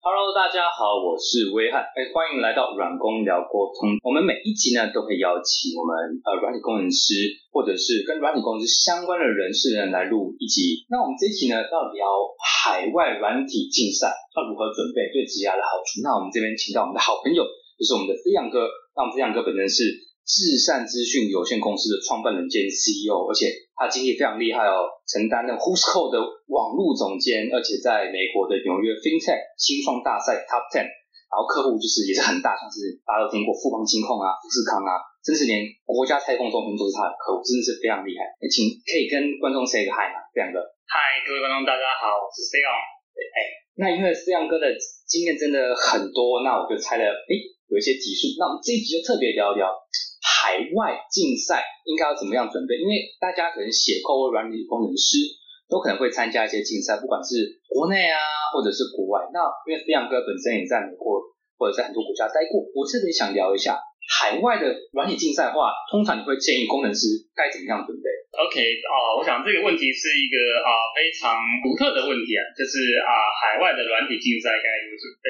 Hello，大家好，我是威汉，哎，欢迎来到软工聊沟通。我们每一集呢都会邀请我们呃软体工程师或者是跟软体工程师相关的人士呢来录一集。那我们这一集呢要聊海外软体竞赛要如何准备对职涯的好处。那我们这边请到我们的好朋友，就是我们的飞扬哥。那我们飞扬哥本身是。至善资讯有限公司的创办人兼 CEO，而且他经历非常厉害哦，承担了 Who'sco 的网络总监，而且在美国的纽约 FinTech 新创大赛 Top Ten，然后客户就是也是很大，像是大家都听过富邦金控啊、富士康啊，甚至连国家太空中心都是他的客户，真的是非常厉害。请可以跟观众 say 个 hi 吗？这样的。嗨，各位观众大家好，我是 C 阳。哎，那因为 C 阳哥的经验真的很多，那我就猜了，哎，有一些集数，那我们这一集就特别聊一聊。海外竞赛应该要怎么样准备？因为大家可能写扣或软体工程师都可能会参加一些竞赛，不管是国内啊，或者是国外。那因为飞扬哥本身也在美国或者在很多国家待过，我特别想聊一下。海外的软体竞赛的话，通常你会建议工程师该怎么样准备？OK，哦，我想这个问题是一个啊非常独特的问题啊，就是啊海外的软体竞赛该如何准备？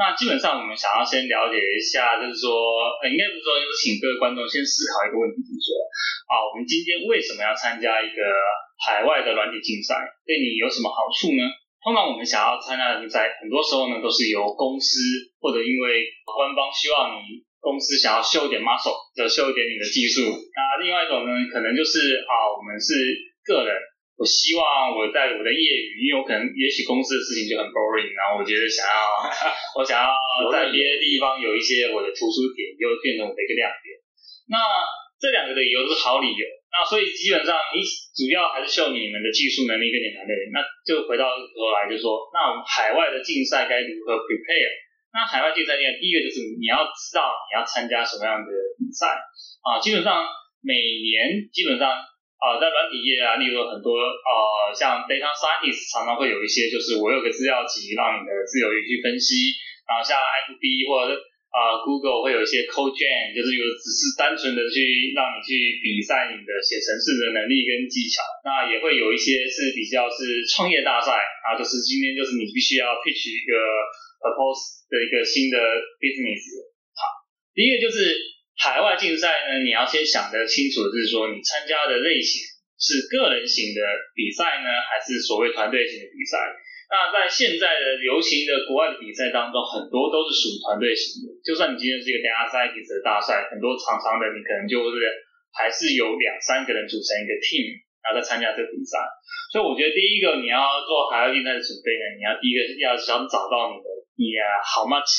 那基本上我们想要先了解一下，就是说，呃，应该不是说，就是请各位观众先思考一个问题，就是说，啊，我们今天为什么要参加一个海外的软体竞赛？对你有什么好处呢？通常我们想要参加的竞赛，很多时候呢都是由公司或者因为官方希望你。公司想要秀一点 muscle，就秀一点你的技术。那另外一种呢，可能就是啊，我们是个人，我希望我在我的业余，因为我可能也许公司的事情就很 boring，然后我觉得想要，我想要在别的地方有一些我的突出点，又变成我的一个亮点。那这两个的理由是好理由。那所以基本上你主要还是秀你们的技术能力跟你团队。那就回到头来就说，那我们海外的竞赛该如何 prepare？那海外竞赛？第一个就是你要知道你要参加什么样的比赛啊。基本上每年基本上啊，在软体业啊，例如很多呃，像 data scientist 常常会有一些，就是我有个资料集，让你的自由去分析。然后像 FB 或者啊 Google 会有一些 code gen，就是有只是单纯的去让你去比赛你的写程式的能力跟技巧。那也会有一些是比较是创业大赛啊，就是今天就是你必须要 pitch 一个 propose。的一个新的 business，好，第一个就是海外竞赛呢，你要先想得清楚，就是说你参加的类型是个人型的比赛呢，还是所谓团队型的比赛？那在现在的流行的国外的比赛当中，很多都是属于团队型的。就算你今天是一个 d a t a i e n c e 的大赛，很多常常的你可能就是还是有两三个人组成一个 team，然后在参加这个比赛。所以我觉得第一个你要做海外竞赛的准备呢，你要第一个要想找到你的。Yeah, how much？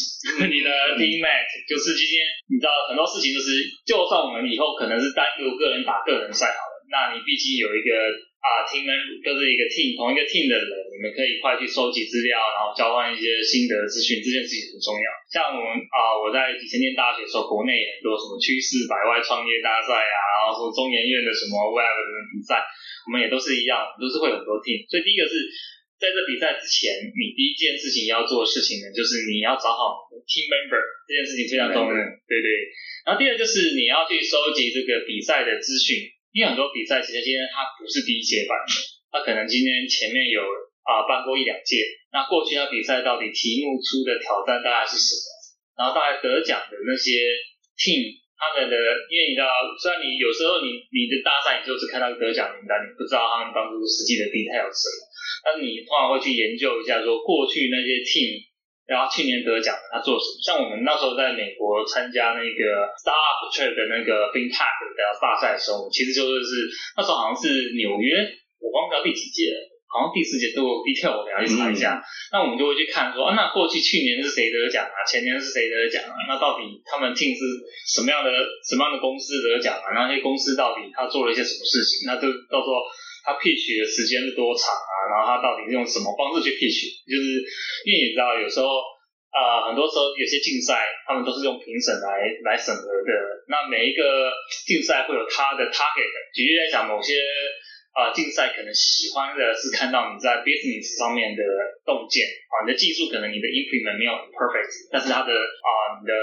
你的 team mate 就是今天，你知道很多事情就是，就算我们以后可能是单独个人打个人赛好了，那你毕竟有一个啊 team，就是一个 team 同一个 team 的人，你们可以一块去收集资料，然后交换一些心得资讯，这件事情很重要。像我们啊，我在以前念大学的时候，国内很多什么趋势百外创业大赛啊，然后说中研院的什么 web 的比赛，我们也都是一样，都是会有很多 team。所以第一个是。在这比赛之前，你第一件事情要做的事情呢，就是你要找好 team member，这件事情非常重要，对对。然后第二就是你要去收集这个比赛的资讯，因为很多比赛其实今天它不是第一届办的，它可能今天前面有啊办过一两届，那过去那比赛到底题目出的挑战大概是什么？然后大概得奖的那些 team，他们的，因为你知道，虽然你有时候你你的大赛你就只看到得奖名单，你不知道他们当初实际的 detail 是什么。那你通常会去研究一下，说过去那些 team，然后去年得奖的他做什么？像我们那时候在美国参加那个 Startup Trade 的那个 FinTech 的大赛的时候，其实就是那时候好像是纽约，我忘掉第几届了，好像第四届都有 detail，我要去查一下。那我们就会去看说，啊，那过去去年是谁得奖啊？前年是谁得奖啊？那到底他们 team 是什么样的什么样的公司得奖啊？那些公司到底他做了一些什么事情？那就到时候。他 pitch 的时间是多长啊？然后他到底是用什么方式去 pitch？就是因为你知道，有时候啊，很多时候有些竞赛，他们都是用评审来来审核的。那每一个竞赛会有他的 target。举例来讲，某些啊竞赛可能喜欢的是看到你在 business 上面的洞见啊，你的技术可能你的 implement 没有 perfect，但是他的啊你的。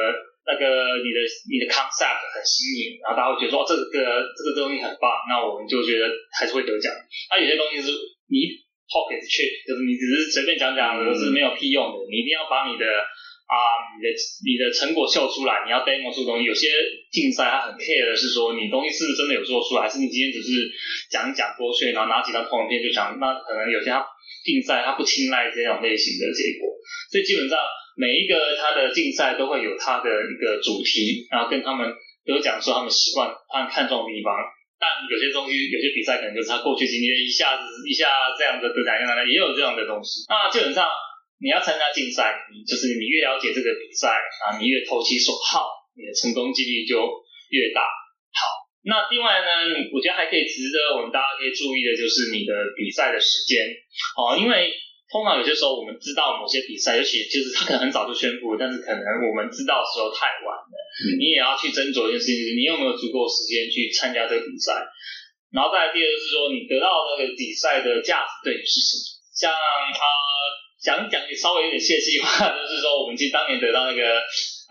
那个你的你的 concept 很新颖，然后大家会觉得说这个这个东西很棒，那我们就觉得还是会得奖。那有些东西是你 pocket check，就是你只是随便讲讲，都是没有屁用的。你一定要把你的啊，你的你的成果秀出来，你要 demo 出东西。有些竞赛它很 care 的是说，你东西是不是真的有做出来，还是你今天只是讲讲过去，然后拿几张投影片就讲。那可能有些他竞赛他不青睐这种类型的结果，所以基本上每一个他的竞赛都会有他的一个主题，然后跟他们都讲说他们习惯他们看重的地方。但有些东西，有些比赛可能就是他过去经历一下子一下这样的得奖样的，也有这样的东西。那基本上你要参加竞赛，就是你越了解这个比赛啊，你越投其所好，你的成功几率就越大。好，那另外呢，我觉得还可以值得我们大家可以注意的就是你的比赛的时间哦，因为通常有些时候我们知道某些比赛，尤其就是他可能很早就宣布，但是可能我们知道的时候太晚了。你也要去斟酌一件事情，就是你有没有足够时间去参加这个比赛。然后再来第二就是说，你得到那个比赛的价值对你是什么？像啊，讲讲稍微有点泄气话，就是说我们其实当年得到那个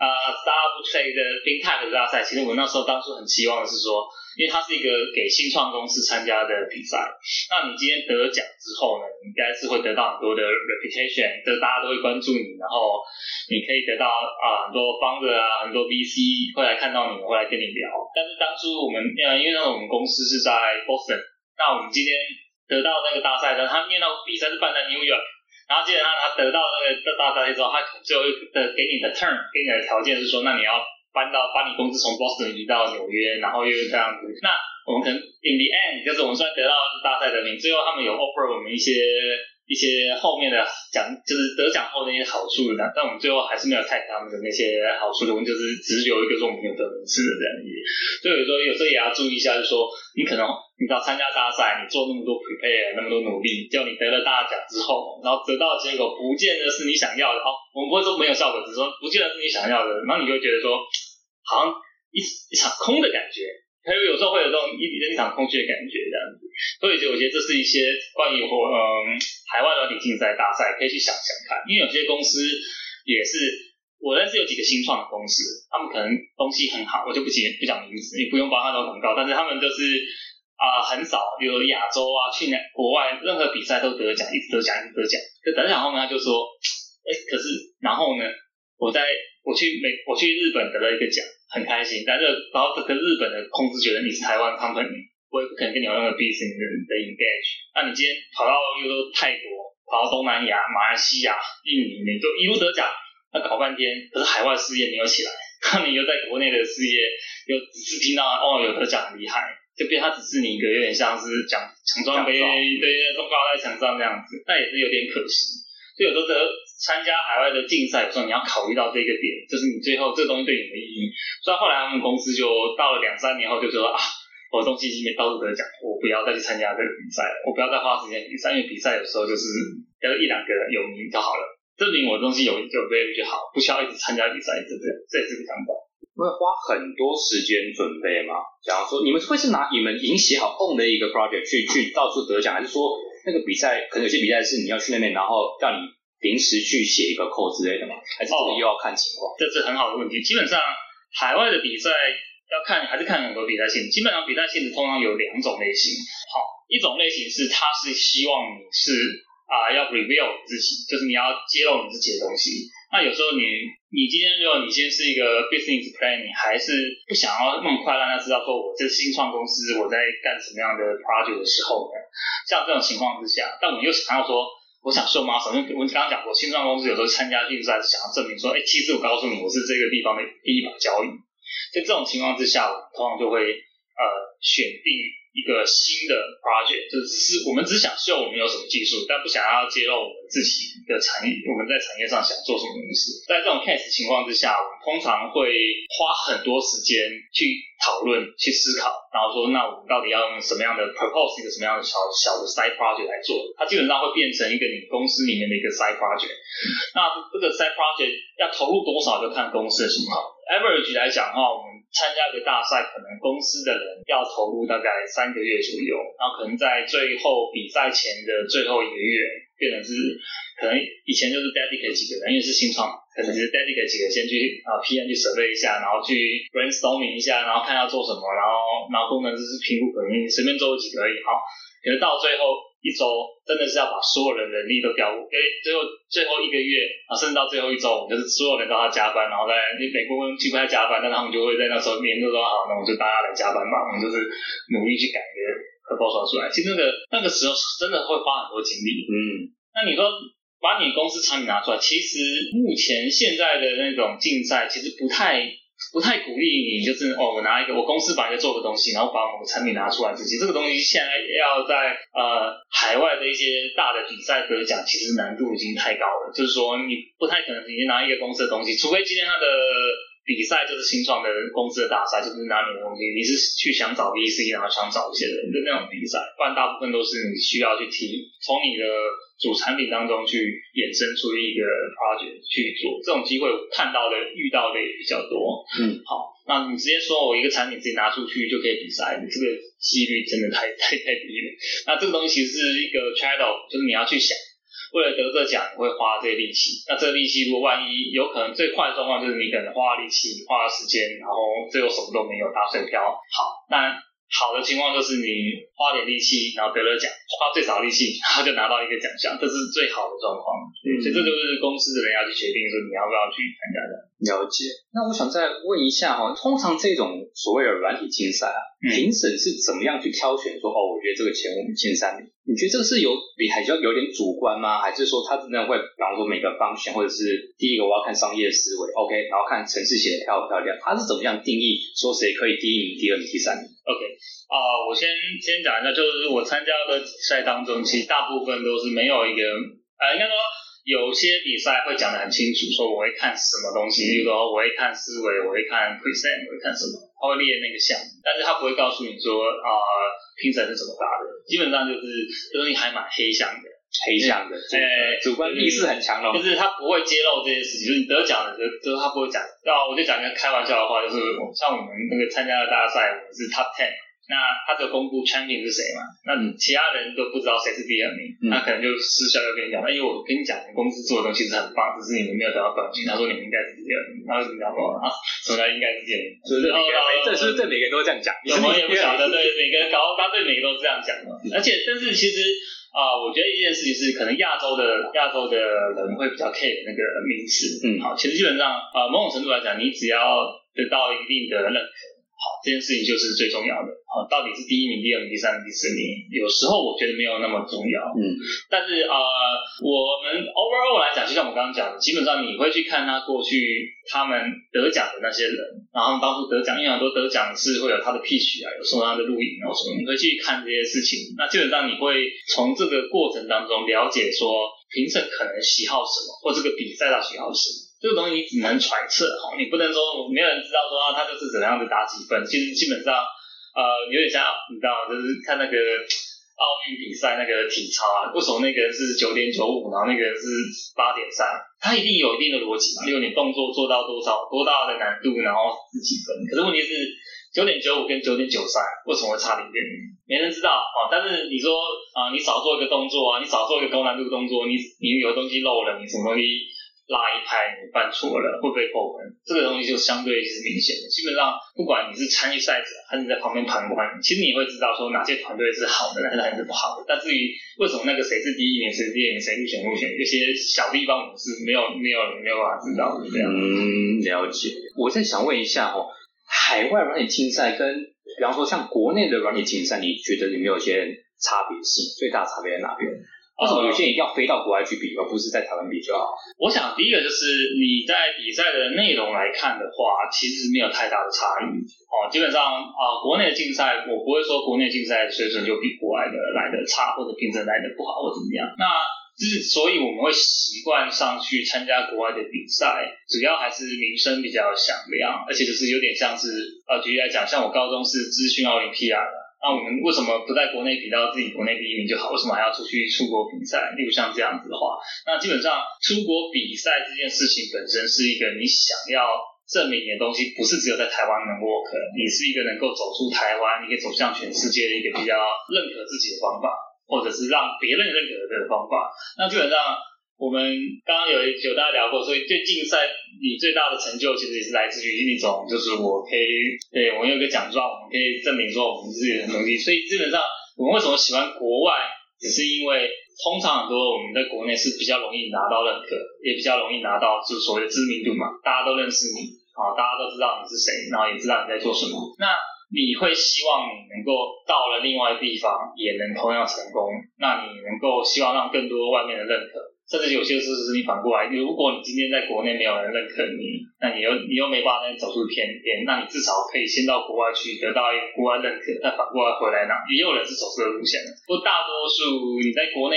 啊 Startup Play 的 FinTech 大赛，其实我那时候当初很期望的是说。因为它是一个给新创公司参加的比赛，那你今天得奖之后呢，应该是会得到很多的 reputation，就是大家都会关注你，然后你可以得到啊很多 founder 啊，很多 VC 会来看到你，会来跟你聊。但是当初我们呃，因为那我们公司是在 Boston，那我们今天得到那个大赛的，他因为那比赛是办在 New York，然后接着他他得到那个大赛之后，他最后的给你的 turn，给你的条件是说，那你要。搬到把你公司从 Boston 移到纽约，然后又是这样子。那我们可能 in the end，就是我们虽然得到大赛的名，最后他们有 offer 我们一些一些后面的奖，就是得奖后的那些好处的，但我们最后还是没有太他们的那些好处的，我们就是只是有一个说我们有得名次的这样子。所以有时候有时候也要注意一下，就是说你可能你知道参加大赛，你做那么多 prepare，那么多努力，叫你得了大奖之后，然后得到结果不见得是你想要的。哦，我们不会说没有效果，只是说不见得是你想要的，然后你就会觉得说。好像一一场空的感觉，还有有时候会有这种一一场空虚的感觉这样子，所以就我觉得这是一些关于我嗯海外软体竞赛大赛可以去想想看，因为有些公司也是我认识有几个新创的公司，他们可能东西很好，我就不讲不讲名字，也不用帮他做广告，但是他们就是啊很少，比如亚洲啊去年国外任何比赛都得奖，一直得奖一直得奖，就得奖后面他就说，哎可是然后呢我在我去美我去日本得了一个奖。很开心，但是然后跟日本的公司觉得你是台湾 company，我也不可能跟你有任何 business 的 engage。那你今天跑到又说泰国，跑到东南亚、马来西亚、印尼，你都一路得奖，那搞半天，可是海外事业没有起来，那你又在国内的事业又只是听到哦有得奖很厉害，就变他只是你一个有点像是奖奖状杯，对，都挂在墙上这样子，那也是有点可惜。就有时候得参加海外的竞赛，的时候你要考虑到这个点，就是你最后这东西对你的意义。所以后来他们公司就到了两三年后就说啊，我的东西已经没到处得奖，我不要再去参加这个比赛了，我不要再花时间比赛，因为比赛有时候就是要一两个人有名就好了，证明我的东西有有 value 就好，不需要一直参加比赛，这这这也是个想法。会花很多时间准备吗？假如说你们会是拿你们已经写好 own 的一个 project 去去到处得奖，还是说？那个比赛可能有些比赛是你要去那边，然后叫你临时去写一个 code 之类的吗？还是这个又要看情况？这是很好的问题。基本上海外的比赛要看还是看很多比赛性质。基本上比赛性质通常有两种类型。好，一种类型是他是希望你是啊要 reveal 自己，就是你要揭露你自己的东西。那有时候你你今天如果你先是一个 business plan，你还是不想要那么快让他知道说我这新创公司我在干什么样的 project 的时候呢？像这种情况之下，但我们又想要说，我想秀 muscle，因为我刚刚讲过，新创公司有时候参加竞赛是想要证明说，哎，其实我告诉你，我是这个地方的第一把交椅。在这种情况之下，我们通常就会选定。一个新的 project，就只是我们只想秀我们有什么技术，但不想要揭露我们自己的产业，我们在产业上想做什么东西。在这种 case 情况之下，我们通常会花很多时间去讨论、去思考，然后说，那我们到底要用什么样的 propose 一个什么样的小小的 side project 来做？它基本上会变成一个你公司里面的一个 side project。那这个 side project 要投入多少，就看公司的情况。Average 来讲的话，我们参加一个大赛，可能公司的人要投入大概三个月左右，然后可能在最后比赛前的最后一个月，变成是可能以前就是 dedicate 几个人，因为是新创，可能是 dedicate 几个先去啊 PM 去准备一下，然后去 brainstorming 一下，然后看要做什么，然后然后功能就是评估可能随便做几个而已，好，可是到最后一周真的是要把所有的人力都调入，哎，最后最后一个月啊，甚至到最后一周，我们就是所有人都要加班，然后在美国公司不在加班，但他们就会在那时候年度说好，那我就大家来加班嘛，我们就是努力去改一个可报刷出来。其实那个那个时候真的会花很多精力，嗯，那你说把你公司产品拿出来，其实目前现在的那种竞赛其实不太。不太鼓励你，就是哦，我拿一个我公司本来就做的东西，然后把我们产品拿出来自己。这个东西现在要在呃海外的一些大的比赛得奖，其实难度已经太高了。就是说，你不太可能直接拿一个公司的东西，除非今天他的。比赛就是新创的公司的大赛，就是拿你的东西，你是去想找 VC，然后想找一些人的那种比赛，不然大部分都是你需要去提，从你的主产品当中去衍生出一个 project 去做，这种机会看到的、遇到的也比较多。嗯，好，那你直接说我一个产品自己拿出去就可以比赛，你这个几率真的太太太低了。那这个东西其实是一个 trade off，就是你要去想。为了得这奖，你会花这些力气。那这个力气，如果万一有可能，最快的状况就是你可能花了力气、花了时间，然后最后什么都没有，打水漂。好，那好的情况就是你花点力气，然后得了奖，花最少力气，然后就拿到一个奖项，这是最好的状况。嗯，所以这就是公司的人要去决定说你要不要去参加的。了解。那我想再问一下哈，通常这种所谓的软体竞赛啊，评审是怎么样去挑选？说哦，我觉得这个前五名、前三名。你觉得这个是有比还较有点主观吗？还是说他真的会，比方说每个方向，或者是第一个我要看商业思维，OK，然后看城市写的漂不漂亮？他是怎么样定义说谁可以第一名、第二名、第三名？OK，啊，我先先讲一下，就是我参加的比赛当中，其实大部分都是没有一个，呃，应该说有些比赛会讲的很清楚，说我会看什么东西，比如说我会看思维，我会看 present，我会看什么，他会列那个项，但是他不会告诉你说啊。评审是怎么答的？基本上就是这东西还蛮黑箱的，黑箱的，哎，主观意识很强的，就是他不会揭露这件事情，就是你得奖的，就是他不会讲。那我就讲一个开玩笑的话，就是像我们那个参加的大赛，我们是 top ten。那他只有公布 champion 是谁嘛？那其他人都不知道谁是第二名，那可能就私下就跟你讲，哎，因为我跟你讲，公司做的东西是很棒，只是你们没有得到冠军。他说你们应该是第二名，他说怎么讲啊？什么叫应该是第二名？是不是？这是对每个人都这样讲？我 也不晓得，对每个人搞，他对每个都这样讲嘛。而且，但是其实啊，我觉得一件事情是，可能亚洲的亚洲的人会比较 care 那个名次。嗯，好，其实基本上啊，某种程度来讲，你只要得到一定的认可。好，这件事情就是最重要的。啊，到底是第一名、第二名、第三名、第四名，有时候我觉得没有那么重要。嗯，但是呃，我们 overall 来讲，就像我刚刚讲的，基本上你会去看他过去他们得奖的那些人，然后当初得奖，因为很多得奖是会有他的 pitch 啊，有时候他的录影，然后什么，你会去看这些事情。那基本上你会从这个过程当中了解说评审可能喜好什么，或这个比赛他喜好什么。这个东西你只能揣测哈，你不能说没有人知道说啊，他就是怎么样子打几分。其实基本上，呃，有点像你知道，就是看那个奥运比赛那个体操啊，为什么那个人是九点九五，然后那个人是八点三，他一定有一定的逻辑嘛。例如你动作做到多少多大的难度，然后是几分。可是问题是九点九五跟九点九三为什么会差零点零？没人知道啊。但是你说啊，你少做一个动作啊，你少做一个高难度动作，你你有东西漏了，你什么东西？拉一拍你犯错了会不会扣分？这个东西就相对是明显的。基本上不管你是参与赛者还是你在旁边旁观，其实你会知道说哪些团队是好的，哪些团队是不好的。但至于为什么那个谁是第一名，谁是第二名，谁入选入选，有些小地方我们是没有没有没有办法知道的。这样嗯，了解。我再想问一下哦，海外软体竞赛跟比方说像国内的软体竞赛，你觉得有没有一些差别性？最大差别在哪边？为什么有些人一定要飞到国外去比，而不是在台湾比就好？我想第一个就是你在比赛的内容来看的话，其实没有太大的差异哦。基本上啊，国内的竞赛我不会说国内竞赛水准就比国外的来的差，或者评审来的不好或怎么样。那之所以我们会习惯上去参加国外的比赛，主要还是名声比较响亮，而且就是有点像是呃，举例来讲，像我高中是资讯奥林匹亚的。那我们为什么不在国内比到自己国内第一名就好？为什么还要出去出国比赛？例如像这样子的话，那基本上出国比赛这件事情本身是一个你想要证明你的东西，不是只有在台湾能 work，你是一个能够走出台湾，你可以走向全世界的一个比较认可自己的方法，或者是让别人认可的方法。那基本上。我们刚刚有有大家聊过，所以对竞赛你最大的成就其实也是来自于一种，就是我可以，对我们有个奖状，我们可以证明说我们自己的能力。所以基本上我们为什么喜欢国外只是因为通常很多我们在国内是比较容易拿到认可，也比较容易拿到就是所谓的知名度嘛，大家都认识你，啊，大家都知道你是谁，然后也知道你在做什么。那你会希望你能够到了另外地方也能同样成功，那你能够希望让更多外面的认可。甚至有些事是你反过来，如果你今天在国内没有人认可你，那你又你又没办法再走出偏边，那你至少可以先到国外去得到一个国外认可，再反过来回来呢？也有人是走这个路线的，不过大多数你在国内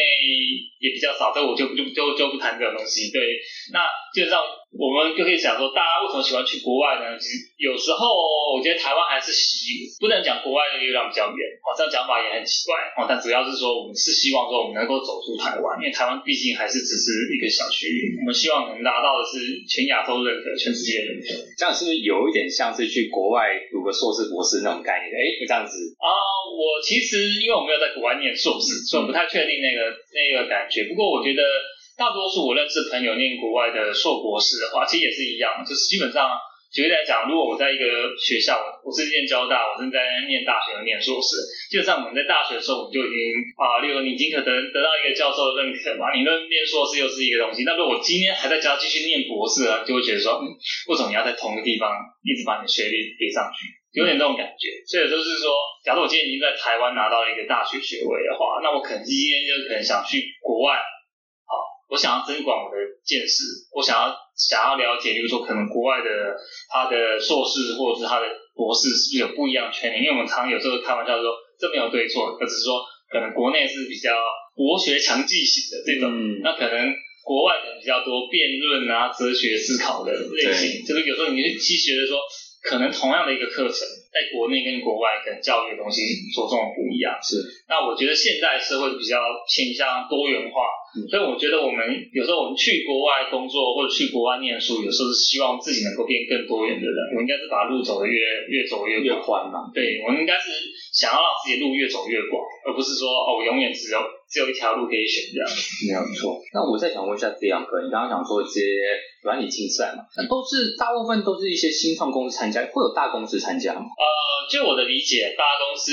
也比较少，这我就就就就不谈这种东西。对，那就让。我们就可以想说，大家为什么喜欢去国外呢？其实有时候我觉得台湾还是希不能讲国外的月亮比较圆，哦，这样讲法也很奇怪，哦，但主要是说我们是希望说我们能够走出台湾，因为台湾毕竟还是只是一个小区域，我们希望能达到的是全亚洲认可、全世界认可。这样是不是有一点像是去国外读个硕士、博士那种概念？哎，就这样子啊。我其实因为我没有在国外念硕士，所以我不太确定那个那个感觉。不过我觉得。大多数我认识朋友念国外的硕博士的话，其实也是一样，就是基本上举例来讲，如果我在一个学校，我是念交大，我正在念大学念硕士，基本上我们在大学的时候，我们就已经啊，例如你已经可能得到一个教授的认可嘛，你论念硕士又是一个东西，那如果我今天还在教继续念博士啊，就会觉得说，嗯，为什么你要在同一个地方一直把你学历叠上去，有点这种感觉。所以就是说，假如我今天已经在台湾拿到了一个大学学位的话，那我可能今天就可能想去国外。我想要增广我的见识，我想要想要了解，比如说可能国外的他的硕士或者是他的博士是不是有不一样的圈因为我们常有时候开玩笑说这没有对错，只是说可能国内是比较博学强记型的这种，那可能国外可能比较多辩论啊、哲学思考的类型，就是有时候你去学的说。可能同样的一个课程，在国内跟国外可能教育的东西着重不一样。是，那我觉得现在社会比较倾向多元化，所以我觉得我们有时候我们去国外工作或者去国外念书，有时候是希望自己能够变更多元的人。我应该是把路走得越越走越越宽嘛。对，我应该是想要让自己路越走越广，而不是说哦，我永远只有只有一条路可以选这样。没有错。那我再想问一下这样哥，你刚刚讲说这些。软体竞赛嘛，那都是大部分都是一些新创公司参加，会有大公司参加吗？呃，就我的理解，大公司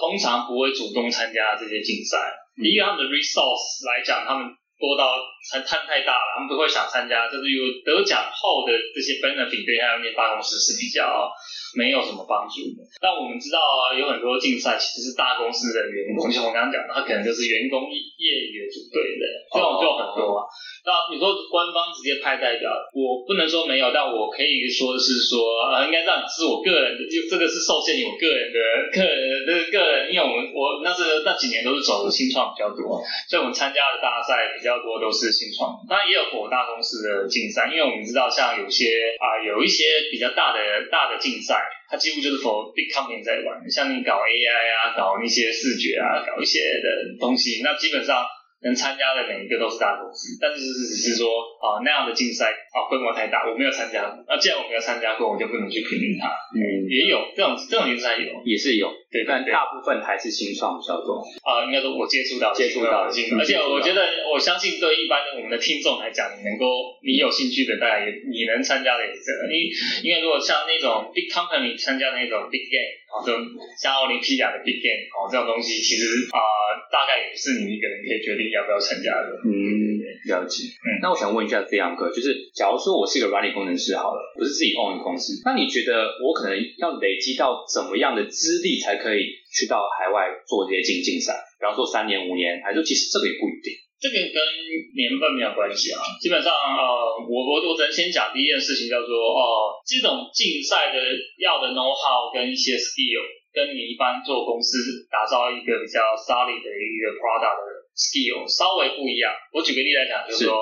通常不会主动参加这些竞赛，一个他们的 resource 来讲，他们多到参参太大了，他们不会想参加。就是有得奖后的这些 benefit 对他们大公司是比较没有什么帮助的。那我们知道啊，有很多竞赛其实是大公司的员工，像我刚刚讲的，他可能就是员工业余组队的，这种就很多。那你说官方直接派代表，我不能说没有，但我可以说是说，呃，应该这样，是我个人的，就这个是受限于我个人的个人的个人，因为我们我那是那几年都是走的新创比较多，所以我们参加的大赛比较多都是新创，当然也有火大公司的竞赛，因为我们知道像有些啊有一些比较大的大的竞赛，它几乎就是 for big company 在玩，像你搞 AI 啊，搞那些视觉啊，搞一些的东西，那基本上。能参加的每一个都是大公司，但是只是说啊那样的竞赛啊规模太大，我没有参加。那既然我没有参加过，我就不能去评论它。嗯，也有这种这种竞赛有，也是有，对，但大部分还是新创比较多。啊，应该说我接触到接触到的新而且我觉得我相信对一般的我们的听众来讲，你能够你有兴趣的，大家也你能参加的也是这个。因因为如果像那种 big company 参加那种 big game。哦，就像奥林匹亚的 big game 哦，这种东西其实啊，大概也不是你一个人可以决定要不要参加的。嗯，了解。嗯，那我想问一下这样哥，就是假如说我是一个软体工程师好了，我是自己 own 的公司，那你觉得我可能要累积到怎么样的资历才可以去到海外做这些竞竞赛？比方说三年、五年，还是其实这个也不一定。这个跟年份没有关系啊，基本上呃，我我我只能先讲第一件事情，叫做哦，这种竞赛的要的 know how 跟一些 skill，跟你一般做公司打造一个比较 solid 的一个 product 的 skill 稍微不一样。我举个例来讲，就是说，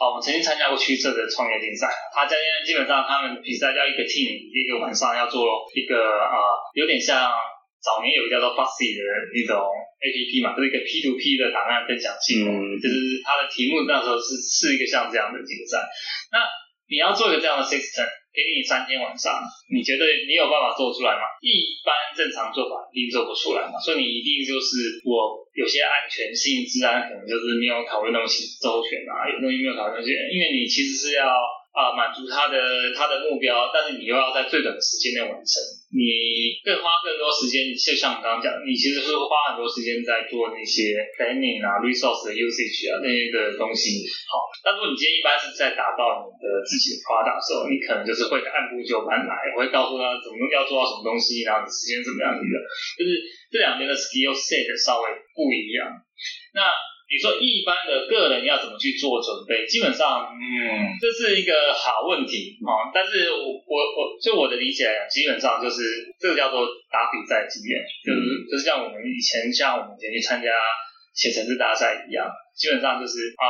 哦，我曾经参加过驱车的创业竞赛，他今天基本上他们比赛要一个 team，一个晚上要做一个啊，有点像。早年有个叫做 Fussy 的那种 A P P 嘛，就是一个 P to P 的档案分享系统，就是它的题目那时候是是一个像这样的竞赛。那你要做一个这样的 system，给你三天晚上，你觉得你有办法做出来吗？一般正常做法一定做不出来嘛，所以你一定就是我有些安全性、自然可能就是没有考虑那么周全啊，有东西没有考虑那些，因为你其实是要。啊满足他的他的目标，但是你又要在最短的时间内完成，你更花更多时间，就像我刚刚讲，你其实是花很多时间在做那些 planning 啊、resource 的 usage 啊那些的东西。好，但如果你今天一般是在打造你的自己的 product 时候，你可能就是会按部就班来，我会告诉他怎么要做到什么东西，然后你时间怎么样的，就是这两边的 skill set 稍微不一样。那你说一般的个人要怎么去做准备？基本上，嗯，这是一个好问题啊。但是我我我就我的理解来讲，基本上就是这个叫做打比赛经验，就是就是像我们以前像我们以前去参加写程式大赛一样，基本上就是啊，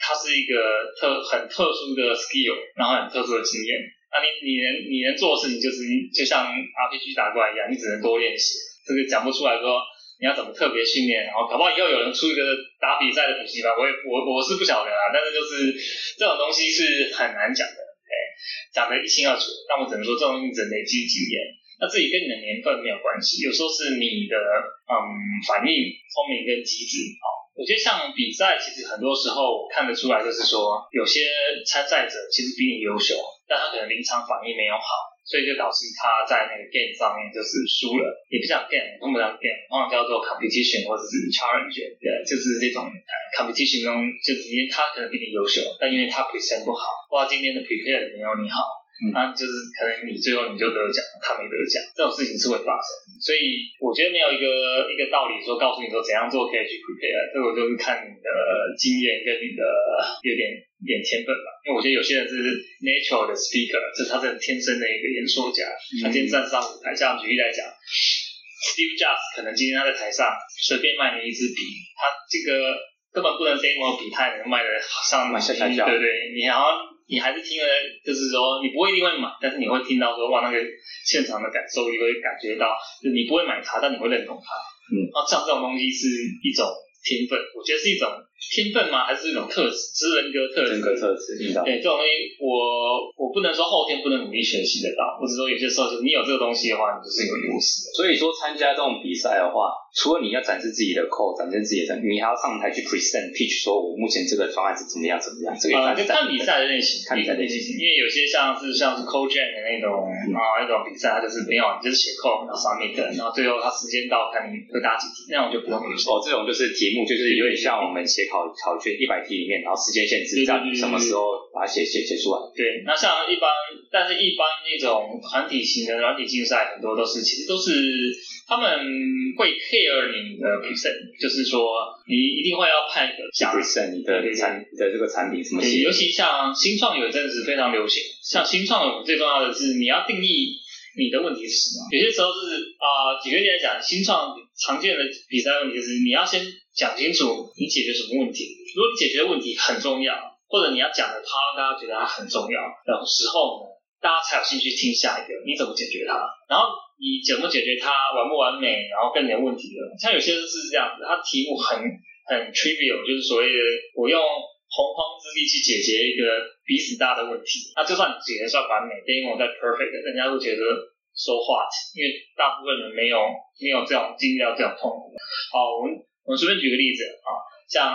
它是一个特很特殊的 skill，然后很特殊的经验。那你你能你能做的事情就是就像 RPG 打怪一样，你只能多练习。这个讲不出来说。你要怎么特别训练？然后搞不好以后有人出一个打比赛的补习班，我也我我是不晓得啦。但是就是这种东西是很难讲的，哎，讲得一清二楚。但我只能说这种东西只能累积经验，那自己跟你的年份没有关系。有时候是你的嗯反应聪明跟机智。哦，我觉得像比赛，其实很多时候看得出来，就是说有些参赛者其实比你优秀，但他可能临场反应没有好。所以就导致他在那个 game 上面就是输了，也不讲 game，不讲 game，通常叫做 competition 或者是 challenge，对，就是这种 competition 中，就是因为他可能比你优秀，但因为他 present 不好，或今天的 prepare 没有你好。那就是可能你最后你就得奖，他没得奖，这种事情是会发生。所以我觉得没有一个一个道理说告诉你说怎样做可以去 prepare，这个就是看你的经验跟你的有点点天分吧。因为我觉得有些人是 natural 的 speaker，就是他是天生的一个演说家，他今天站上舞台，像举例来讲，Steve Jobs 可能今天他在台上随便卖你一支笔，他这个根本不能 demo 笔，他也能卖的上卖下下对不对？你好。你还是听了，就是说你不会一定会买，但是你会听到说哇那个现场的感受，你会感觉到，就你不会买它，但你会认同它。嗯，啊，像这种东西是一种天分，我觉得是一种。天分吗？还是一种特质，是人格特质。人格特质，对这种东西，我我不能说后天不能努力学习得到，或者说有些时候就是你有这个东西的话，你就是有优势。所以说参加这种比赛的话，除了你要展示自己的 code，展示自己的，你还要上台去 present pitch，说我目前这个方案是怎么样怎么样。这个就看比赛的类型，看比赛类型。因为有些像是像是 code gen 的那种啊那种比赛，它就是没有，你就是写 code 然后 submit，然后最后它时间到看你会答几题，那种就不用哦，这种就是题目就是有点像我们写考考卷一百题里面，然后时间限制，这样什么时候把它写写写出来？对，那像一般，但是一般那种团体型的软体竞赛，很多都是其实都是他们会 care 你的 present，就是说你一定会要判一个你的产的这个产品什么？尤其像新创有一阵子非常流行，像新创最重要的是你要定义你的问题是什么。有些时候就是啊，举个例来讲，新创常见的比赛问题就是你要先讲清楚你解决什么问题。如果你解决的问题很重要，或者你要讲的他大家觉得它很重要的时候呢，大家才有兴趣听下一个你怎么解决它。然后你怎么解决它完不完美，然后跟你的问题的，像有些是这样子，它题目很很 trivial，就是所谓的我用洪荒之力去解决一个彼此大的问题，那就算解决算完美，demo 在 perfect，人家都觉得 so what，因为大部分人没有没有这种经历到这种痛苦。好，我们我们随便举个例子啊，像。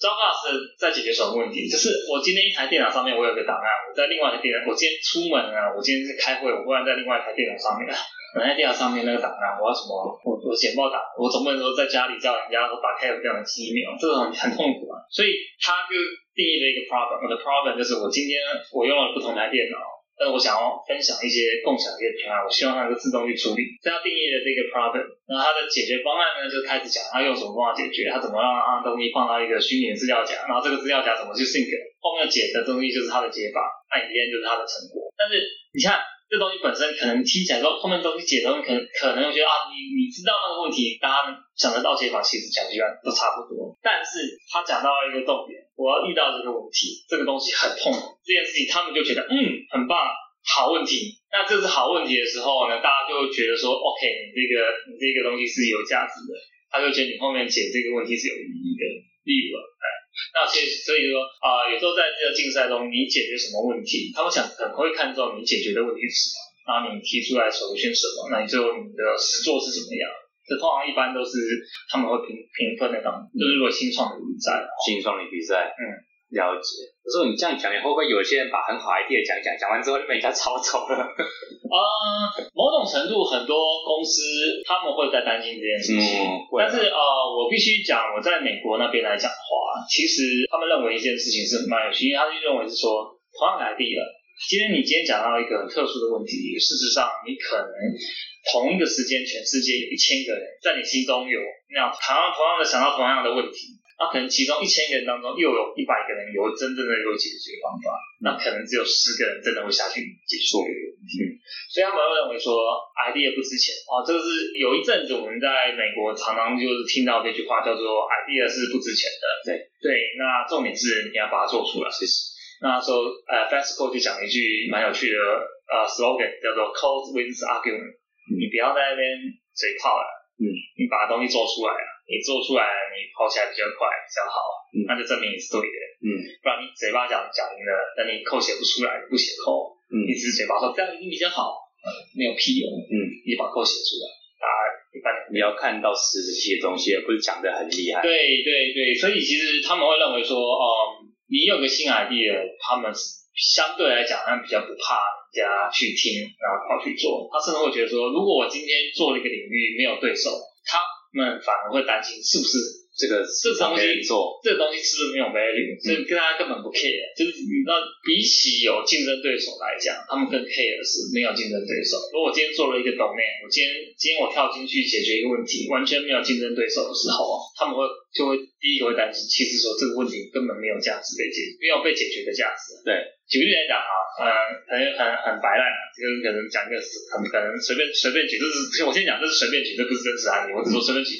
糟糕是在解决什么问题？就是我今天一台电脑上面我有个档案，我在另外一个电脑，我今天出门啊，我今天是开会，我忽然在另外一台电脑上面，我在电脑上面那个档案，我要什么？我我简报档，我总不能说在家里叫人家说打开有这样的机密，这种很痛苦啊。所以他就定义了一个 problem，我的 problem 就是我今天我用了不同台电脑。但我想要分享一些共享的一些平台，我希望它能够自动去处理。这样定义的这个 problem，那它的解决方案呢，就开始讲它用什么方法解决，它怎么让让东西放到一个虚拟的资料夹，然后这个资料夹怎么去 sync，后面解的东西就是它的解法，那影片就是它的成果。但是你看这东西本身可能听起来说后面东西解的东西可能可能我觉得啊，你你知道那个问题，大家想得到解法，其实讲起来都差不多。但是他讲到一个重点。我要遇到这个问题，这个东西很痛苦，这件事情他们就觉得嗯很棒，好问题。那这是好问题的时候呢，大家就会觉得说，OK，你这个你这个东西是有价值的，他就觉得你后面解这个问题是有意义的。例如，哎，那所以所以说啊，有时候在这个竞赛中，你解决什么问题，他们想很会看重你解决的问题是什么，然后你提出来首选什么，那你最后你的实作是怎么样？这通常一般都是他们会评评分的，当就是如果新创的比赛，新创的比赛，嗯，了解。可是你这样讲，会不会有些人把很好 idea 讲一讲，讲完之后就被人家抄走了？啊、某种程度，很多公司他们会在担心这件事情。嗯，但是呃，我必须讲，我在美国那边来讲的话，其实他们认为一件事情是蛮有趣，因为他就认为是说，同样的 idea，今天你今天讲到一个特殊的问题，事实上你可能同一个时间，全世界有一千个人在你心中有那样同样同样的想到同样的问题，那可能其中一千个人当中又有一百个人有真正的有解决方法，那可能只有十个人真的会下去解决这个问题。所以他们会认为说 idea 不值钱哦，这个是有一阵子我们在美国常常就是听到这句话叫做 idea 是不值钱的。对对，那重点是你要把它做出来。谢谢。那时候呃 FESCO 就讲了一句蛮有趣的呃 slogan，叫做 Code wins argument。你不要在那边嘴炮了，嗯，你把东西做出来了，你做出来了，你跑起来比较快，比较好，嗯那就证明你是对的。嗯不然你嘴巴讲讲赢了，但你扣写不出来，你不写扣，嗯你只是嘴巴说这样一定比较好，呃没有屁用，嗯，你把扣写出来，啊一般你要看到实质性的东西，而不是讲的很厉害。对对对，所以其实他们会认为说，哦、你有个新 idea，他们相对来讲，他们比较不怕人家去听，然后跑去做。他甚至会觉得说，如果我今天做了一个领域没有对手，他们反而会担心是不是这个这东西做，这东西是不是没有 value，所以跟大家根本不 care。就是你知道，比起有竞争对手来讲，他们更 care 的是没有竞争对手。如果我今天做了一个 domain，我今天今天我跳进去解决一个问题，完全没有竞争对手的时候，他们会就会第一个会担心，其实说这个问题根本没有价值被解，没有被解决的价值。对，举个例来讲啊，嗯，很很很白烂啊，这个可能讲一个很可能随便随便举，这是我先讲，这是随便举，这不是真实案例，我只说随便举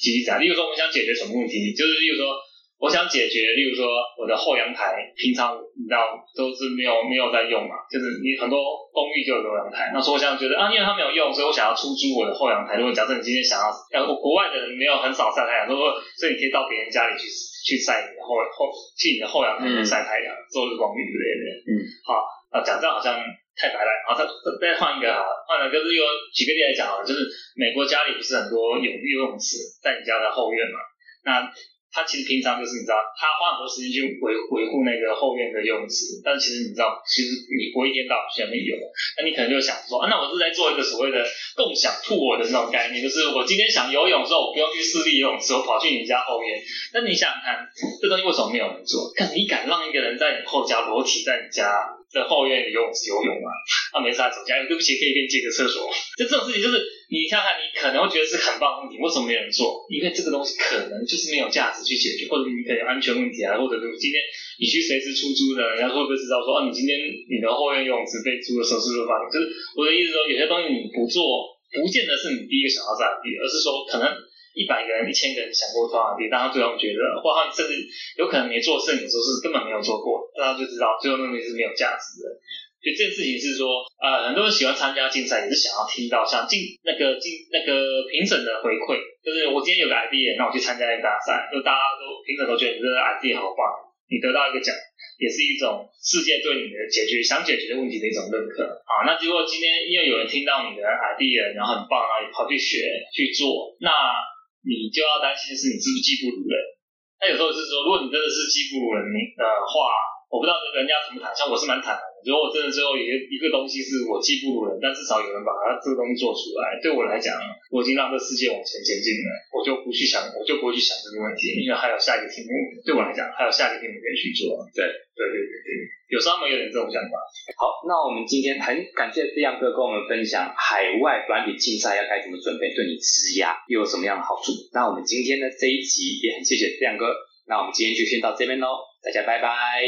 举例子啊。例如说，我们想解决什么问题，就是例如说，我想解决，例如说我的后阳台平常你知道都是没有没有在用嘛，就是你很多公寓就有后阳台，那所以我想觉得啊，因为它没有用，所以我想要出租我的后阳台。如果假设你今天想要，呃，国外的人没有很少晒太阳，说所以你可以到别人家里去去晒你的后后去你的后阳台里面晒太阳，做日光浴之类的。嗯，好，那，讲这样好像太白烂，好，再再换一个好了，换了就是又举个例来讲好了，就是美国家里不是很多有游泳池在你家的后院嘛，那他其实平常就是你知道，他花很多时间去维维护那个后院的游泳池，但其实你知道，其实你不会一天到晚去那边游，那你可能就想说，啊，那我是在做一个所谓的共享兔我的这种概念，就是我今天想游泳的时候，我不用去私立游泳池，我跑去你家后院。那你想想看，这东西为什么没有人做？看你敢让一个人在你后家裸体在你家的后院游泳池游泳吗？啊，没事啊，走家，对不起，可以给你借个厕所。就 这种事情，就是你看看，你可能会觉得是很棒的问题，为什么没人做？因为这个东西可能就是没有价值去解决，或者你可能有安全问题啊，或者是今天你去随时出租的，人家会不会知道说，哦、你今天你的后院游泳池被租的时候是不是发生？就是我的意思说，有些东西你不做，不见得是你第一个想到这样的，而是说可能。一百个人、一千个人想过同样的地，但他最终觉得，或他甚至有可能没做事，有时候是根本没有做过，大家就知道最后那东西是没有价值的。所以这件事情是说，呃，很多人喜欢参加竞赛，也是想要听到像竞那个竞那个评审的回馈，就是我今天有个 idea，那我去参加一个大赛，就大家都评审都觉得你这个 idea 好棒，你得到一个奖，也是一种世界对你的解决想解决的问题的一种认可啊。那如果今天因为有人听到你的 idea，然后很棒，然后跑去学去做，那你就要担心是你是不是技不如人。那有时候是说，如果你真的是技不如人的话，我不知道人家怎么谈，像我是蛮坦的。如果我真的最后有一个东西是我技不如人，但至少有人把它这个东西做出来，对我来讲，我已经让这世界往前前进了，我就不去想，我就不会去想这个问题，因为还有下一个题目，对我来讲还有下一个题目可以去做。对对对对对，有时候有点这种想法。好，那我们今天很感谢这样哥跟我们分享海外软体竞赛要该怎么准备，对你职涯又有什么样的好处。那我们今天的这一集也很谢谢这样哥，那我们今天就先到这边喽，大家拜拜。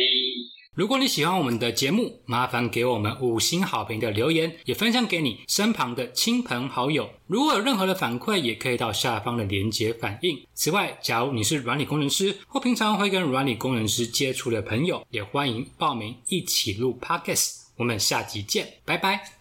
如果你喜欢我们的节目，麻烦给我们五星好评的留言，也分享给你身旁的亲朋好友。如果有任何的反馈，也可以到下方的连接反映。此外，假如你是软体工程师或平常会跟软体工程师接触的朋友，也欢迎报名一起录 Podcast。我们下集见，拜拜。